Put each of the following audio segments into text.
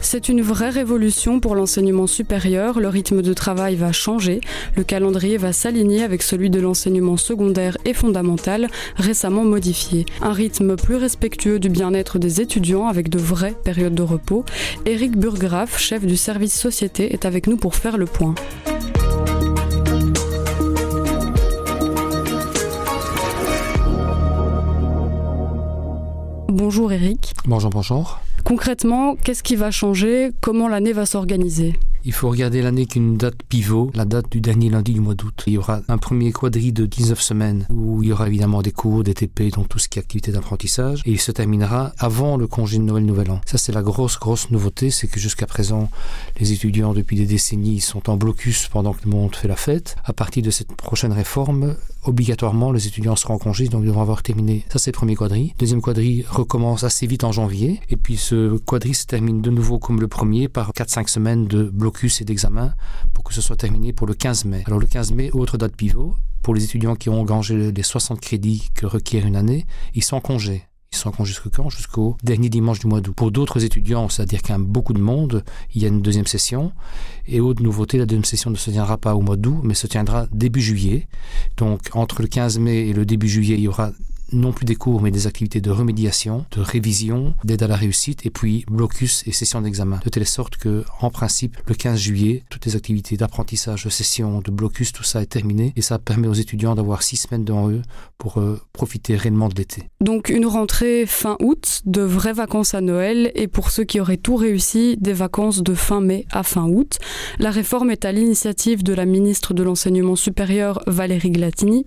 C'est une vraie révolution pour l'enseignement supérieur. Le rythme de travail va changer. Le calendrier va s'aligner avec celui de l'enseignement secondaire et fondamental, récemment modifié. Un rythme plus respectueux du bien-être des étudiants avec de vraies périodes de repos. Éric Burgraff, chef du service société, est avec nous pour faire le point. Bonjour Eric. Bonjour, bonjour. Concrètement, qu'est-ce qui va changer? Comment l'année va s'organiser? Il faut regarder l'année qu'une date pivot, la date du dernier lundi du mois d'août. Il y aura un premier quadri de 19 semaines où il y aura évidemment des cours, des TP, donc tout ce qui est activité d'apprentissage. Et il se terminera avant le congé de Noël Nouvel An. Ça, c'est la grosse, grosse nouveauté, c'est que jusqu'à présent, les étudiants depuis des décennies sont en blocus pendant que le monde fait la fête. À partir de cette prochaine réforme, obligatoirement, les étudiants seront en congé, donc ils devront avoir terminé. Ça, c'est le premier quadri. Deuxième quadri recommence assez vite en janvier. Et puis ce quadri se termine de nouveau comme le premier par 4-5 semaines de blocus et d'examen pour que ce soit terminé pour le 15 mai. Alors le 15 mai, autre date pivot, pour les étudiants qui ont engagé les 60 crédits que requiert une année, ils sont en congé. Ils sont en congé jusqu'au dernier dimanche du mois d'août. Pour d'autres étudiants, c'est-à-dire qu'il y a beaucoup de monde, il y a une deuxième session. Et autre nouveauté, la deuxième session ne se tiendra pas au mois d'août, mais se tiendra début juillet. Donc entre le 15 mai et le début juillet, il y aura non plus des cours, mais des activités de remédiation, de révision, d'aide à la réussite, et puis blocus et session d'examen. De telle sorte que, en principe, le 15 juillet, toutes les activités d'apprentissage, de session, de blocus, tout ça est terminé, et ça permet aux étudiants d'avoir six semaines devant eux pour euh, profiter réellement de l'été. Donc une rentrée fin août, de vraies vacances à Noël, et pour ceux qui auraient tout réussi, des vacances de fin mai à fin août. La réforme est à l'initiative de la ministre de l'Enseignement supérieur Valérie Glatini.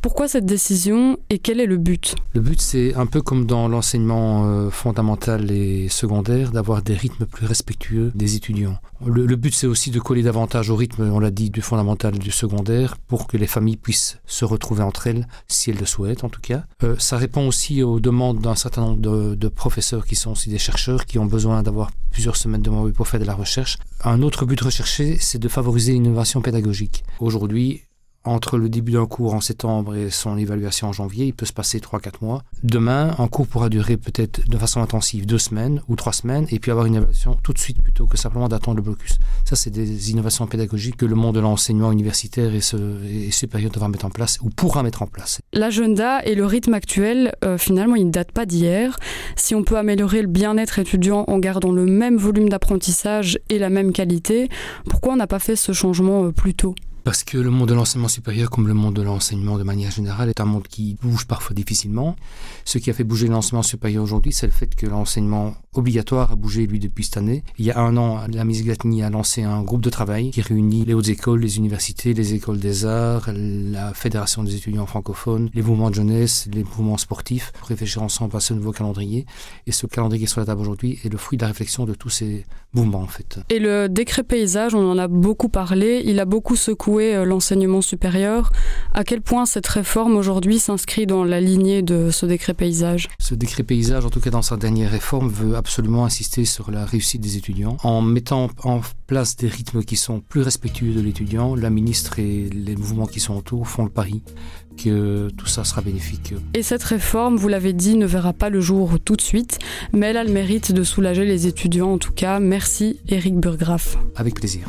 Pourquoi cette décision et quel est le but? Le but, c'est un peu comme dans l'enseignement euh, fondamental et secondaire, d'avoir des rythmes plus respectueux des étudiants. Le, but, c'est aussi de coller davantage au rythme, on l'a dit, du fondamental et du secondaire, pour que les familles puissent se retrouver entre elles, si elles le souhaitent en tout cas. Euh, ça répond aussi aux demandes d'un certain nombre de, de, professeurs qui sont aussi des chercheurs, qui ont besoin d'avoir plusieurs semaines de mois pour faire de la recherche. Un autre but recherché, c'est de favoriser l'innovation pédagogique. Aujourd'hui, entre le début d'un cours en septembre et son évaluation en janvier, il peut se passer 3-4 mois. Demain, un cours pourra durer peut-être de façon intensive deux semaines ou trois semaines et puis avoir une évaluation tout de suite plutôt que simplement d'attendre le blocus. Ça, c'est des innovations pédagogiques que le monde de l'enseignement universitaire et, ce, et supérieur devra mettre en place ou pourra mettre en place. L'agenda et le rythme actuel, euh, finalement, ils ne datent pas d'hier. Si on peut améliorer le bien-être étudiant en gardant le même volume d'apprentissage et la même qualité, pourquoi on n'a pas fait ce changement euh, plus tôt? Parce que le monde de l'enseignement supérieur, comme le monde de l'enseignement de manière générale, est un monde qui bouge parfois difficilement. Ce qui a fait bouger l'enseignement supérieur aujourd'hui, c'est le fait que l'enseignement obligatoire a bougé, lui, depuis cette année. Il y a un an, la Miss Glatny a lancé un groupe de travail qui réunit les hautes écoles, les universités, les écoles des arts, la Fédération des étudiants francophones, les mouvements de jeunesse, les mouvements sportifs, pour réfléchir ensemble à ce nouveau calendrier. Et ce calendrier qui est sur la table aujourd'hui est le fruit de la réflexion de tous ces mouvements, en fait. Et le décret paysage, on en a beaucoup parlé, il a beaucoup secoué euh, l'enseignement supérieur. À quel point cette réforme aujourd'hui s'inscrit dans la lignée de ce décret paysage? Ce décret paysage, en tout cas dans sa dernière réforme, veut absolument insister sur la réussite des étudiants. En mettant en place des rythmes qui sont plus respectueux de l'étudiant, la ministre et les mouvements qui sont autour font le pari que tout ça sera bénéfique. Et cette réforme, vous l'avez dit, ne verra pas le jour tout de suite, mais elle a le mérite de soulager les étudiants en tout cas. Merci Eric Burgraff. Avec plaisir.